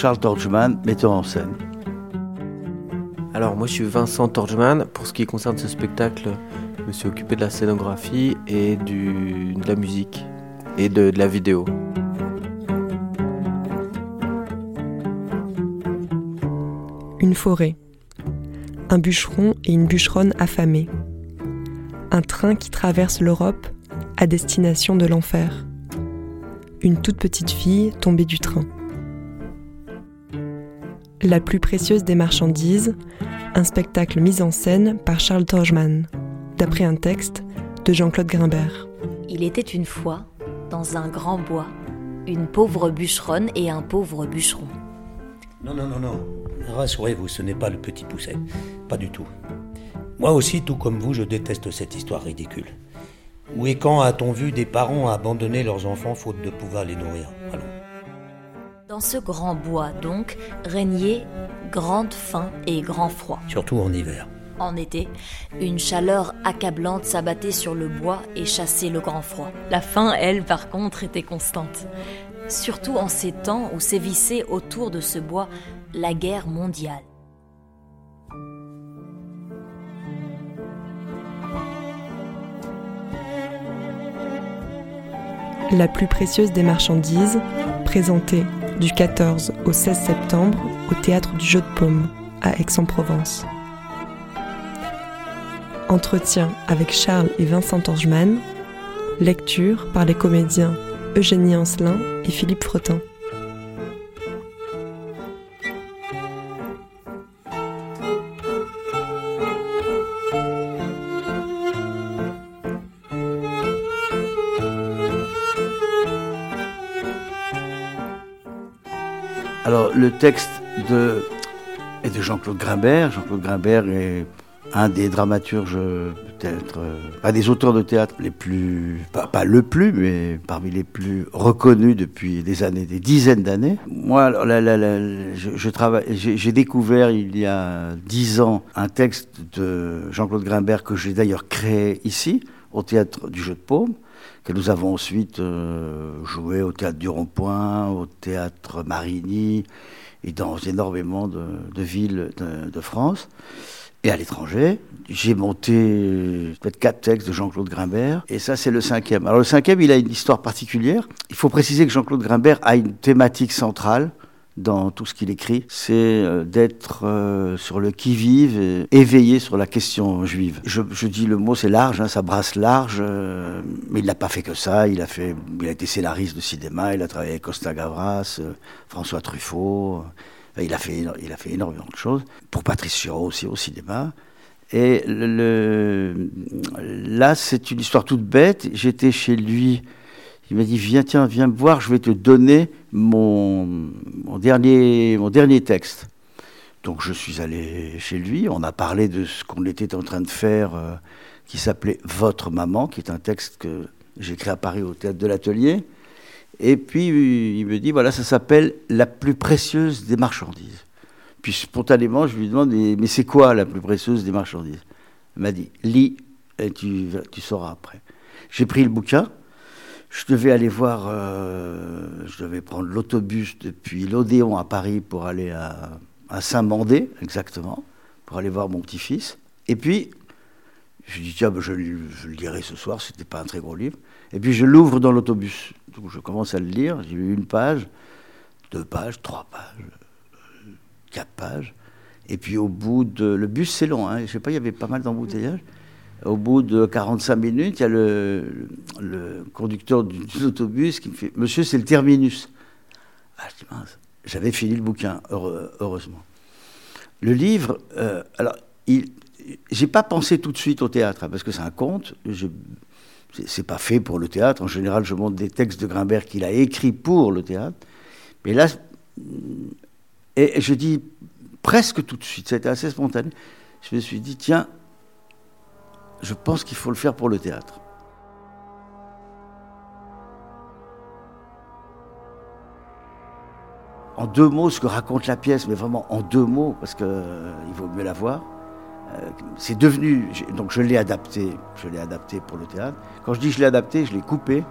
Charles Torchman, metteur en scène. Alors moi je suis Vincent Torgman. Pour ce qui concerne ce spectacle, je me suis occupé de la scénographie et du, de la musique et de, de la vidéo. Une forêt. Un bûcheron et une bûcheronne affamés. Un train qui traverse l'Europe à destination de l'enfer. Une toute petite fille tombée du train. La plus précieuse des marchandises, un spectacle mis en scène par Charles Torgman, d'après un texte de Jean-Claude Grimbert. Il était une fois, dans un grand bois, une pauvre bûcheronne et un pauvre bûcheron. Non, non, non, non. Rassurez-vous, ce n'est pas le petit pousset. Pas du tout. Moi aussi, tout comme vous, je déteste cette histoire ridicule. Où et quand a-t-on vu des parents abandonner leurs enfants faute de pouvoir les nourrir? Dans ce grand bois, donc, régnait grande faim et grand froid. Surtout en hiver. En été, une chaleur accablante s'abattait sur le bois et chassait le grand froid. La faim, elle, par contre, était constante. Surtout en ces temps où sévissait autour de ce bois la guerre mondiale. La plus précieuse des marchandises, présentée du 14 au 16 septembre au théâtre du Jeu de Paume à Aix-en-Provence. Entretien avec Charles et Vincent Torgman. Lecture par les comédiens Eugénie Ancelin et Philippe Fretin. Texte de, est de Jean-Claude Grimbert. Jean-Claude Grimbert est un des dramaturges, peut-être, euh, un des auteurs de théâtre les plus, pas, pas le plus, mais parmi les plus reconnus depuis des années, des dizaines d'années. Moi, je, travaille, j'ai j'ai découvert il y a dix ans un texte de Jean-Claude Grimbert que j'ai d'ailleurs créé ici, au théâtre du Jeu de Paume que nous avons ensuite euh, joué au théâtre du Rond-Point, au théâtre Marigny et dans énormément de, villes de, de France et à l'étranger. J'ai monté euh, peut-être quatre textes de Jean-Claude Grimbert et ça c'est le cinquième. Alors le cinquième il a une histoire particulière. Il faut préciser que Jean-Claude Grimbert a une thématique centrale dans tout ce qu'il écrit, c'est euh, d'être euh, sur le qui-vive, éveillé sur la question juive. Je, dis le mot, c'est large, hein, ça brasse large, euh, mais il n'a pas fait que ça. Il a fait, il a été scénariste de cinéma, il a travaillé avec Costa Gavras, François Truffaut. il a fait, il a fait énormément de choses. Pour Patrice Chéreau aussi au cinéma. Et là, c'est une histoire toute bête. J'étais chez lui. Il m'a dit Viens, tiens, viens me voir, je vais te donner mon, dernier, mon dernier texte. Donc je suis allé chez lui, on a parlé de ce qu'on était en train de faire, euh, qui s'appelait Votre maman, qui est un texte que j'ai écrit à Paris au théâtre de l'Atelier. Et puis il me dit Voilà, ça s'appelle La plus précieuse des marchandises. Puis spontanément, je lui demande Mais, c'est quoi la plus précieuse des marchandises? Il m'a dit Lis, et tu sauras après. J'ai pris le bouquin. Je devais aller voir, euh, je devais prendre l'autobus depuis l'Odéon à Paris pour aller à, Saint-Mandé, exactement, pour aller voir mon petit-fils. Et puis, je dis, tiens, ben, je, le- je le lirai ce soir, c'était pas un très gros livre. Et puis, je l'ouvre dans l'autobus. Donc, je commence à le lire, j'ai lu une page, deux pages, trois pages, euh, quatre pages. Et puis, au bout de. Le bus, c'est long, hein, je sais pas, il y avait pas mal d'embouteillages. Au bout de 45 minutes, il y a le, conducteur du- de l'autobus qui me fait Monsieur, c'est le terminus. Ah, j'avais fini le bouquin, heureusement. Le livre, euh, alors, j'ai pas pensé tout de suite au théâtre, hein, parce que c'est un conte. Je- c'est pas fait pour le théâtre. En général, je montre des textes de Grimbert qu'il a écrits pour le théâtre. Mais là, et je dis presque tout de suite, ça a été assez spontané. Je me suis dit, tiens, je pense qu'il faut le faire pour le théâtre. En deux mots, ce que raconte la pièce, mais vraiment en deux mots, parce qu'il euh, vaut mieux la voir. Euh, c'est devenu, donc je l'ai adapté, je l'ai adapté pour le théâtre. Quand je dis je l'ai adapté, je l'ai coupé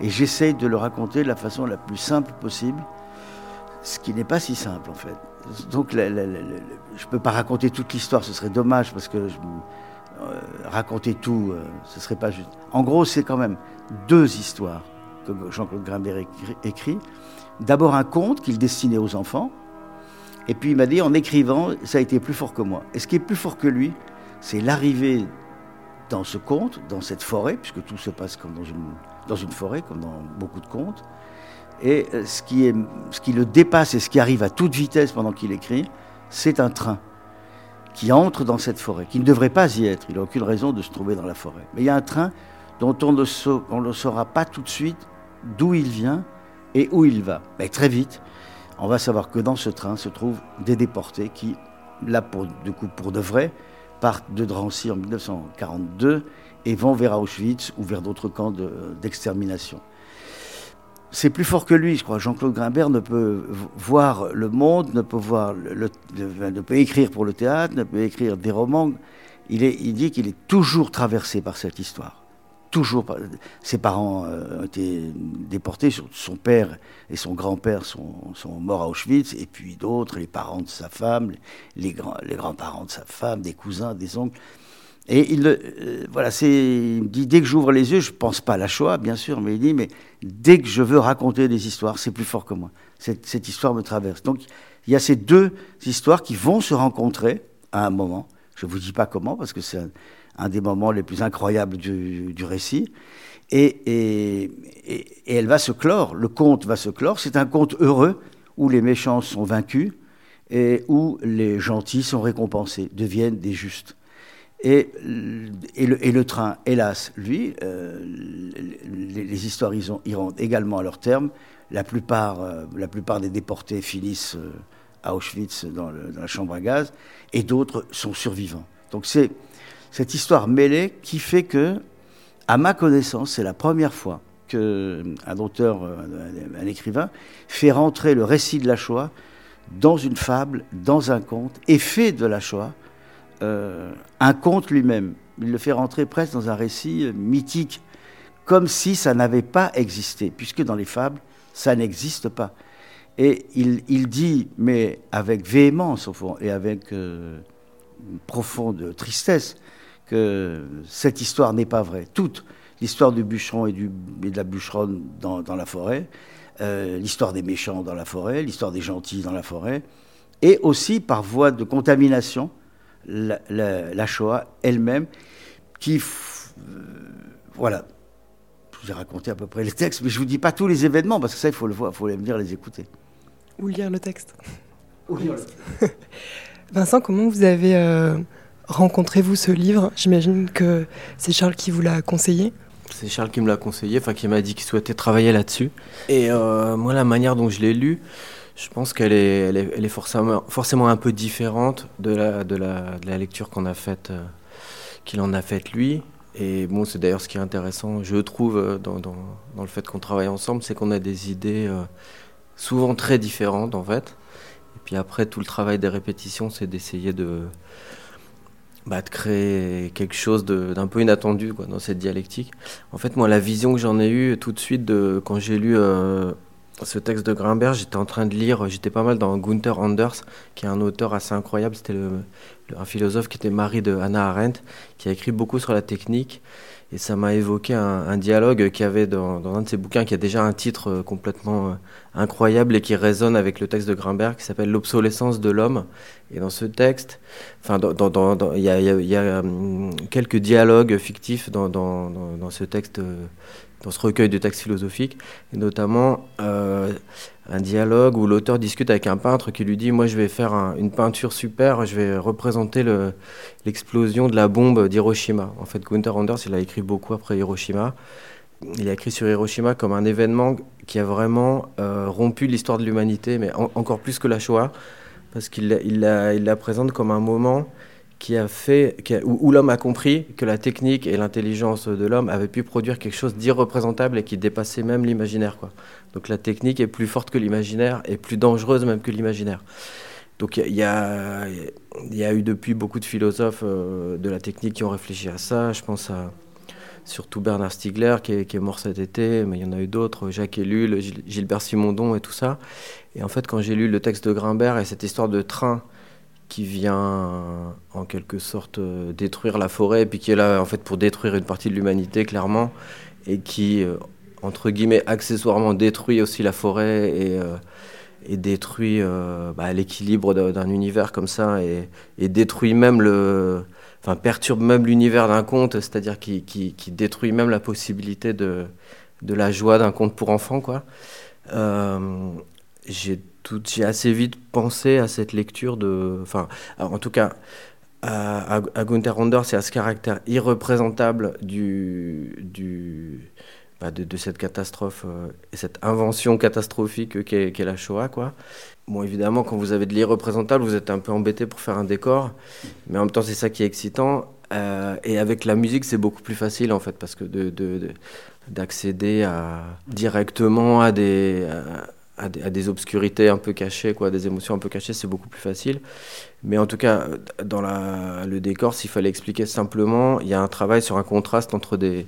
et j'essaye de le raconter de la façon la plus simple possible, ce qui n'est pas si simple en fait. Donc je ne peux pas raconter toute l'histoire, ce serait dommage parce que euh, raconter tout, ce euh, ce serait pas juste. En gros, c'est quand même deux histoires que Jean-Claude Grimbert écrit. D'abord un conte qu'il destinait aux enfants, et puis il m'a dit, en écrivant, ça a été plus fort que moi. Et ce qui est plus fort que lui, c'est l'arrivée dans ce conte, dans cette forêt, puisque tout se passe comme dans une, forêt, comme dans beaucoup de contes. Et euh, ce qui le dépasse et ce qui arrive à toute vitesse pendant qu'il écrit, c'est un train qui entre dans cette forêt, qui ne devrait pas y être. Il n'a aucune raison de se trouver dans la forêt. Mais il y a un train dont on ne, saura pas tout de suite d'où il vient et où il va. Mais très vite, on va savoir que dans ce train se trouvent des déportés qui, là pour, du coup, pour de vrai, partent de Drancy en 1942 et vont vers Auschwitz ou vers d'autres camps d'extermination. C'est plus fort que lui, je crois. Jean-Claude Grimbert ne peut voir le monde, ne peut, voir ne peut écrire pour le théâtre, ne peut écrire des romans. Il, est, dit qu'il est toujours traversé par cette histoire toujours. Ses parents euh, ont été déportés, son père et son grand-père sont, morts à Auschwitz, et puis d'autres, les parents de sa femme, les grands-parents de sa femme, des cousins, des oncles. Et il, euh, il me dit dès que j'ouvre les yeux, je pense pas à la Shoah, bien sûr, mais il dit mais dès que je veux raconter des histoires, c'est plus fort que moi. Cette, histoire me traverse. Donc il y a ces deux histoires qui vont se rencontrer à un moment. Je vous dis pas comment parce que c'est un des moments les plus incroyables du, récit. Et, elle va se clore, le conte va se clore. C'est un conte heureux où les méchants sont vaincus et où les gentils sont récompensés, deviennent des justes. Et, le, train, hélas, lui, euh, les, histoires iront également à leur terme. La plupart, euh, la plupart des déportés finissent euh, à Auschwitz dans, la chambre à gaz, et d'autres sont survivants. Donc c'est cette histoire mêlée qui fait que, à ma connaissance, c'est la première fois qu'un auteur, un écrivain, fait rentrer le récit de la Shoah dans une fable, dans un conte, et fait de la Shoah un conte lui-même. Il le fait rentrer presque dans un récit euh, mythique, comme si ça n'avait pas existé, puisque dans les fables, ça n'existe pas. Et il, dit, mais avec véhémence au fond, et avec euh, une profonde tristesse, que cette histoire n'est pas vraie. Toute l'histoire du bûcheron et, de la bûcheronne dans, la forêt, euh, l'histoire des méchants dans la forêt, l'histoire des gentils dans la forêt, et aussi par voie de contamination, la, Shoah elle-même, qui... Euh, voilà. Je vous ai raconté à peu près les textes, mais je ne vous dis pas tous les événements, parce que ça, il faut le voir, il faut les venir les écouter. Ou lire le texte. Ou lire le texte. Vincent, comment vous avez... Euh, rencontrez-vous ce livre? J'imagine que c'est Charles qui vous l'a conseillé. C'est Charles qui me l'a conseillé, enfin qui m'a dit qu'il souhaitait travailler là-dessus. Et euh, moi, la manière dont je l'ai lu, je pense qu'elle est, forcément, un peu différente de la, lecture qu'on a faite, euh, qu'il en a faite lui. Et bon, c'est d'ailleurs ce qui est intéressant, je trouve, euh, dans, le fait qu'on travaille ensemble, c'est qu'on a des idées souvent très différentes en fait. Et puis après, tout le travail des répétitions, c'est d'essayer de bah, créer quelque chose d'un peu inattendu dans cette dialectique. En fait, moi, la vision que j'en ai eue tout de suite quand j'ai lu euh, ce texte de Grimbert, j'étais en train de lire, j'étais pas mal dans Gunther Anders, qui est un auteur assez incroyable, c'était un philosophe qui était mari de Hannah Arendt, qui a écrit beaucoup sur la technique. Et ça m'a évoqué un, dialogue qu'il y avait dans, un de ses bouquins qui a déjà un titre euh, complètement euh, incroyable et qui résonne avec le texte de Grimbert qui s'appelle L'obsolescence de l'homme. Et dans ce texte, enfin, il y a, a, quelques dialogues fictifs dans, dans, ce texte euh, dans ce recueil de textes philosophiques, et notamment un dialogue où l'auteur discute avec un peintre qui lui dit Moi, je vais faire une peinture super, je vais représenter l'explosion de la bombe d'Hiroshima. En fait, Gunther Anders, il a écrit beaucoup après Hiroshima. Il a écrit sur Hiroshima comme un événement qui a vraiment euh, rompu l'histoire de l'humanité, mais encore plus que la Shoah, parce qu'il il la, il la présente comme un moment qui a fait, où, l'homme a compris que la technique et l'intelligence de l'homme avaient pu produire quelque chose d'irreprésentable et qui dépassait même l'imaginaire. Donc la technique est plus forte que l'imaginaire et plus dangereuse même que l'imaginaire. Donc il y, a, y a eu depuis beaucoup de philosophes euh, de la technique qui ont réfléchi à ça. Je pense à surtout Bernard Stiegler qui est, qui est mort cet été, mais il y en a eu d'autres, Jacques Ellul, Gilbert Simondon et tout ça. Et en fait, quand j'ai lu le texte de Grimbert et cette histoire de train qui vient en quelque sorte euh, détruire la forêt, et puis qui est là en fait pour détruire une partie de l'humanité clairement, et qui euh, entre guillemets accessoirement détruit aussi la forêt et, euh, détruit bah, l'équilibre d'un univers comme ça, et, détruit même le, enfin perturbe même l'univers d'un conte, c'est-à-dire qui, qui, qui, détruit même la possibilité de, de la joie d'un conte pour enfants quoi. J'ai j'ai assez vite pensé à cette lecture de. Enfin, en tout cas, à, à, Gunther Anders et à ce caractère irreprésentable du, du, bah, de, cette catastrophe euh, et cette invention catastrophique qu'est la Shoah. Quoi. Bon, évidemment, quand vous avez de l'irreprésentable, vous êtes un peu embêté pour faire un décor, mais en même temps, c'est ça qui est excitant. Euh, et avec la musique, c'est beaucoup plus facile en fait, parce que d'accéder de, à, directement à des des, obscurités un peu cachées, quoi, des émotions un peu cachées, c'est beaucoup plus facile. Mais en tout cas, dans la, le décor, s'il fallait expliquer simplement, il y a un travail sur un contraste entre des,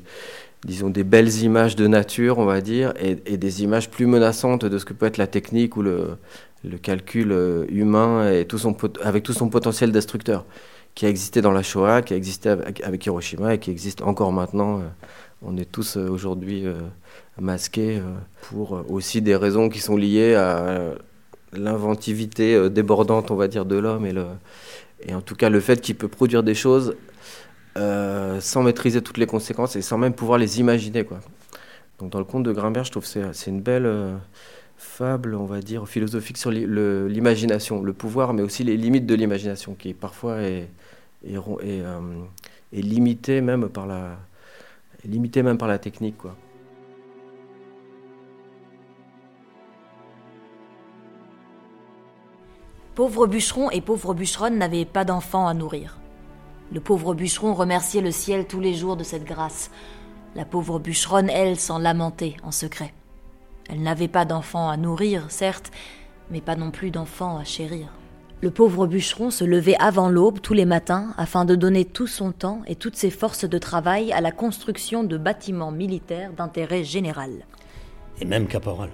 disons, des belles images de nature, on va dire, et, des images plus menaçantes de ce que peut être la technique ou le, le calcul euh, humain et tout son, avec tout son potentiel destructeur, qui a existé dans la Shoah, qui a existé avec, Hiroshima et qui existe encore maintenant. Euh, on est tous euh, aujourd'hui euh, pour euh, aussi des raisons qui sont liées à l'inventivité débordante, on va dire, de l'homme et, et en tout cas le fait qu'il peut produire des choses sans maîtriser toutes les conséquences et sans même pouvoir les imaginer. Donc dans le conte de Grimbert, je trouve que c'est une belle fable, on va dire, philosophique sur l'imagination, le, pouvoir, mais aussi les limites de l'imagination, qui parfois est, est limitée même par la, limité même par la technique. Pauvre bûcheron et pauvre bûcheronne n'avaient pas d'enfants à nourrir. Le pauvre bûcheron remerciait le ciel tous les jours de cette grâce. La pauvre bûcheronne, elle, s'en lamentait en secret. Elle n'avait pas d'enfants à nourrir, certes, mais pas non plus d'enfants à chérir. Le pauvre bûcheron se levait avant l'aube tous les matins afin de donner tout son temps et toutes ses forces de travail à la construction de bâtiments militaires d'intérêt général. Et même caporal.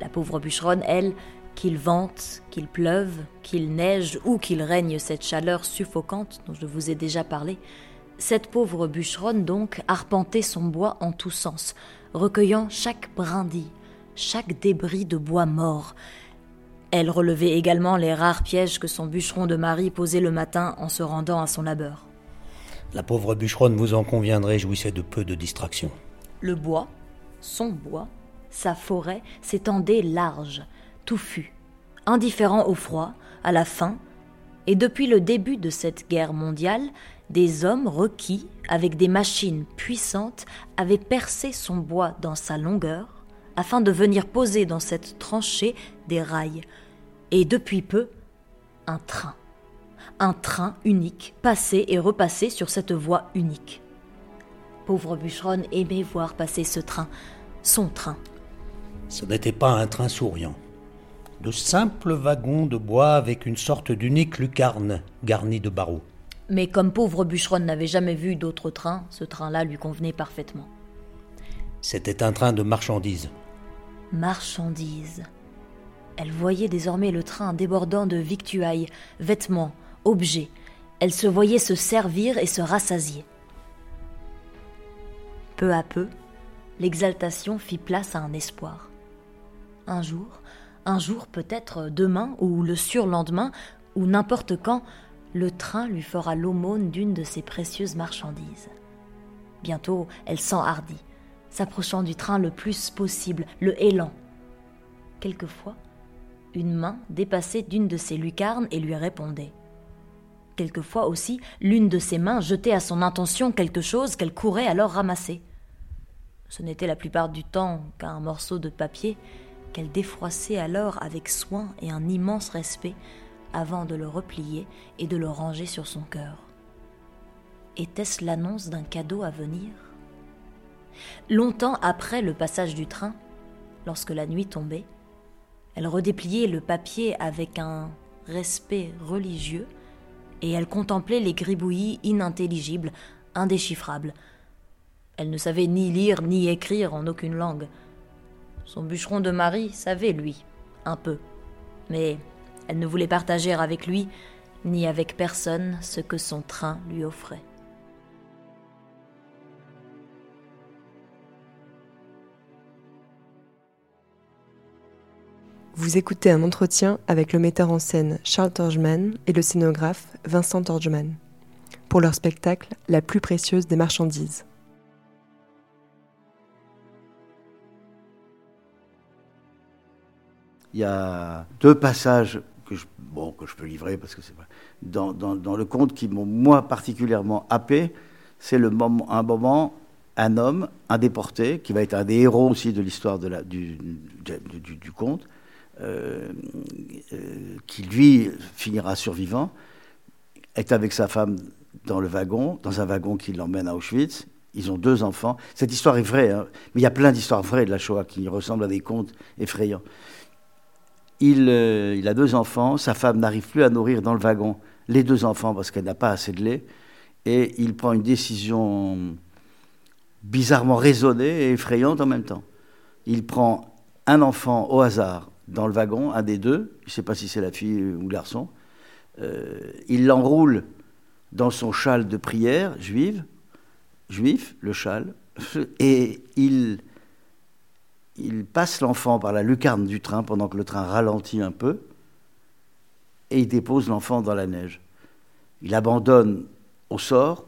La pauvre bûcheronne, elle, qu'il vente, qu'il pleuve, qu'il neige ou qu'il règne cette chaleur suffocante dont je vous ai déjà parlé, cette pauvre bûcheronne donc arpentait son bois en tous sens, recueillant chaque brindille, chaque débris de bois mort. Elle relevait également les rares pièges que son bûcheron de mari posait le matin en se rendant à son labeur. La pauvre bûcheronne, vous en conviendrez, jouissait de peu de distractions. Le bois, son bois, sa forêt s'étendait large, touffu, indifférent au froid, à la faim, et depuis le début de cette guerre mondiale, des hommes requis, avec des machines puissantes, avaient percé son bois dans sa longueur, afin de venir poser dans cette tranchée des rails, et depuis peu, un train. Un train unique, passé et repassé sur cette voie unique. Pauvre bûcheronne aimait voir passer ce train, son train. Ce n'était pas un train souriant de simples wagons de bois avec une sorte d'unique lucarne garnie de barreaux. Mais comme pauvre bûcheronne n'avait jamais vu d'autre train, ce train-là lui convenait parfaitement. C'était un train de marchandises. Marchandises. Elle voyait désormais le train débordant de victuailles, vêtements, objets. Elle se voyait se servir et se rassasier. Peu à peu, l'exaltation fit place à un espoir. Un jour, un jour peut-être demain ou le surlendemain ou n'importe quand, le train lui fera l'aumône d'une de ses précieuses marchandises. Bientôt, elle s'enhardit. s'approchant du train le plus possible, le hélant. Quelquefois, une main dépassait d'une de ses lucarnes et lui répondait. Quelquefois aussi, l'une de ses mains jetait à son intention quelque chose qu'elle courait alors ramasser. Ce n'était la plupart du temps qu'un morceau de papier qu'elle défroissait alors avec soin et un immense respect avant de le replier et de le ranger sur son cœur. Était-ce l'annonce d'un cadeau à venir? Longtemps après le passage du train, lorsque la nuit tombait, elle redépliait le papier avec un respect religieux et elle contemplait les gribouillis inintelligibles, indéchiffrables. Elle ne savait ni lire ni écrire en aucune langue. Son bûcheron de mari savait, lui, un peu. Mais elle ne voulait partager avec lui, ni avec personne, ce que son train lui offrait. Vous écoutez un entretien avec le metteur en scène Charles Torgman et le scénographe Vincent Torgman pour leur spectacle La plus précieuse des marchandises. Il y a deux passages que je, bon, que je peux livrer parce que c'est dans, dans, le conte qui m'ont moi particulièrement happé. C'est le moment, un moment, un homme, un déporté, qui va être un des héros aussi de l'histoire du, conte, qui lui finira survivant, est avec sa femme dans le wagon, dans un wagon qui l'emmène à Auschwitz. Ils ont deux enfants. Cette histoire est vraie, hein, mais il y a plein d'histoires vraies de la Shoah qui ressemblent à des contes effrayants. Euh, il, a deux enfants, sa femme n'arrive plus à nourrir dans le wagon les deux enfants parce qu'elle n'a pas assez de lait, et il prend une décision bizarrement raisonnée et effrayante en même temps. Il prend un enfant au hasard dans le wagon, un des deux, je ne sais pas si c'est la fille ou le garçon, euh, il l'enroule dans son châle de prière juive, juif, le châle, et il il passe l'enfant par la lucarne du train pendant que le train ralentit un peu, et il dépose l'enfant dans la neige. Il abandonne au sort,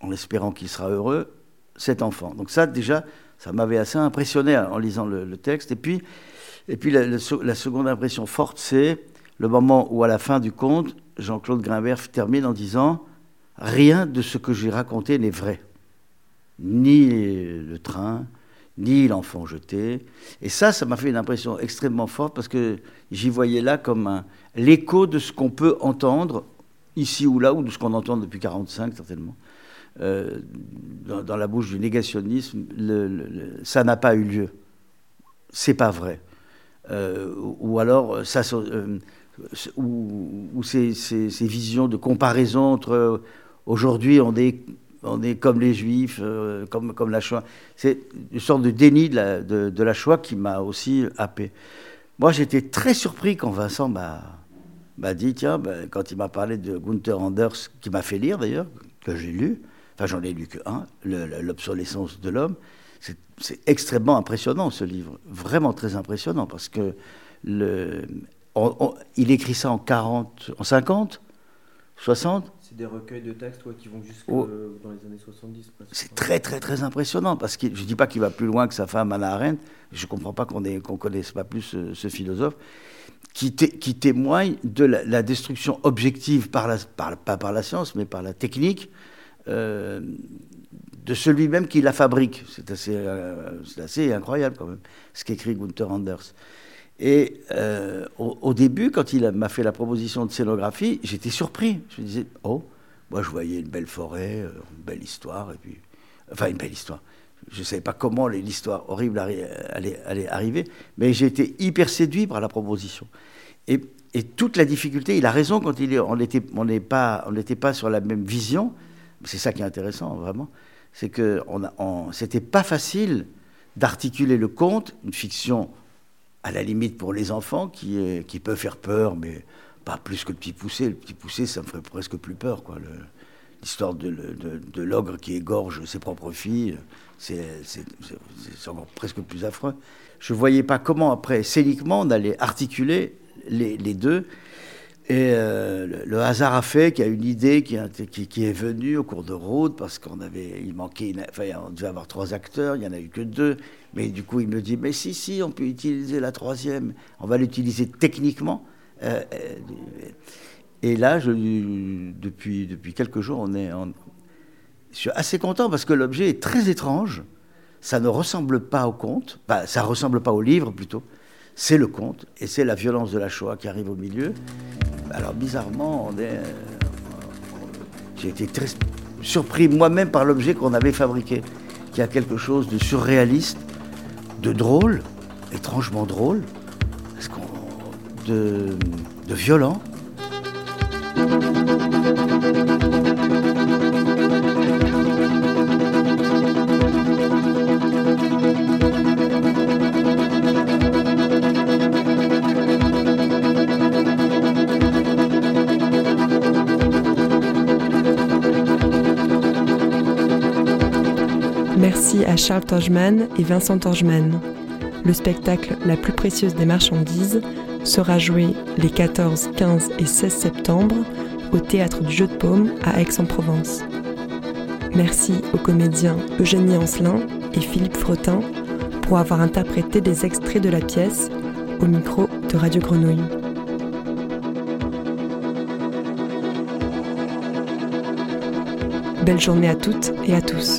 en espérant qu'il sera heureux, cet enfant. Donc ça, déjà, ça m'avait assez impressionné en lisant le, texte. Et puis, et puis la, seconde impression forte, c'est le moment où, à la fin du conte, Jean-Claude Grimbert termine en disant Rien de ce que j'ai raconté n'est vrai. Ni le train, ni l'enfant jeté. Et ça, ça m'a fait une impression extrêmement forte parce que j'y voyais là comme l'écho de ce qu'on peut entendre ici ou là, ou de ce qu'on entend depuis 45 certainement, euh, dans, la bouche du négationnisme. ça n'a pas eu lieu. C'est pas vrai. Euh, ou alors, ça, euh, ou, ces, ces, visions de comparaison entre aujourd'hui on est on est comme les juifs, euh, comme, comme la Shoah. C'est une sorte de déni de la, de, la Shoah qui m'a aussi happé. Moi, j'étais très surpris quand Vincent m'a dit, tiens, ben, quand il m'a parlé de Gunther Anders, qui m'a fait lire d'ailleurs, que j'ai lu, enfin j'en ai lu que un, L'obsolescence de l'homme, c'est extrêmement impressionnant ce livre, vraiment très impressionnant, parce que le, il écrit ça en 40, en 50, 60 c'est des recueils de textes qui vont jusque oh. dans les années 70. C'est très très très impressionnant parce que je ne dis pas qu'il va plus loin que sa femme Anna Arendt, je ne comprends pas qu'on ne connaisse pas plus ce, philosophe, qui, qui, témoigne de la, destruction objective, par la, par, pas par la science, mais par la technique, euh, de celui même qui la fabrique. C'est assez, euh, incroyable quand même, ce qu'écrit Gunther Anders. Et euh, au, début, quand il m'a fait la proposition de scénographie, j'étais surpris. Je me disais, oh, moi je voyais une belle forêt, euh, une belle histoire, et puis, enfin une belle histoire. Je ne savais pas comment l'histoire horrible allait, arriver, mais j'ai été hyper séduit par la proposition. Et, toute la difficulté, il a raison quand il on n'était pas, pas sur la même vision. C'est ça qui est intéressant, vraiment. C'est que on, on c'était pas facile d'articuler le conte, une fiction à la limite pour les enfants, qui, qui peut faire peur, mais pas plus que le petit poussé. Le petit poussé, ça me ferait presque plus peur. L'histoire de, l'ogre qui égorge ses propres filles, c'est encore presque plus affreux. Je voyais pas comment, après, scéniquement, on allait articuler les deux. Et euh, le, hasard a fait qu'il y a une idée qui, est venue au cours de route parce qu'on avait, il manquait, enfin, devait avoir trois acteurs, il y en a eu que deux. Mais du coup, il me dit, mais si, si, on peut utiliser la troisième. On va l'utiliser techniquement. Euh, euh, et là, je, depuis, depuis quelques jours, on est, je suis assez content parce que l'objet est très étrange. Ça ne ressemble pas au conte, Enfin, ça ressemble pas au livre plutôt. C'est le conte et c'est la violence de la Shoah qui arrive au milieu. Alors bizarrement, euh, j'ai été très surpris moi-même par l'objet qu'on avait fabriqué, qui a quelque chose de surréaliste, de drôle, étrangement drôle, de violent. Charles Torgeman et Vincent Torgeman. Le spectacle La plus précieuse des marchandises sera joué les 14, 15 et 16 septembre au Théâtre du Jeu de Paume à Aix-en-Provence. Merci aux comédiens Eugénie Ancelin et Philippe Fretin pour avoir interprété des extraits de la pièce au micro de Radio Grenouille. Belle journée à toutes et à tous.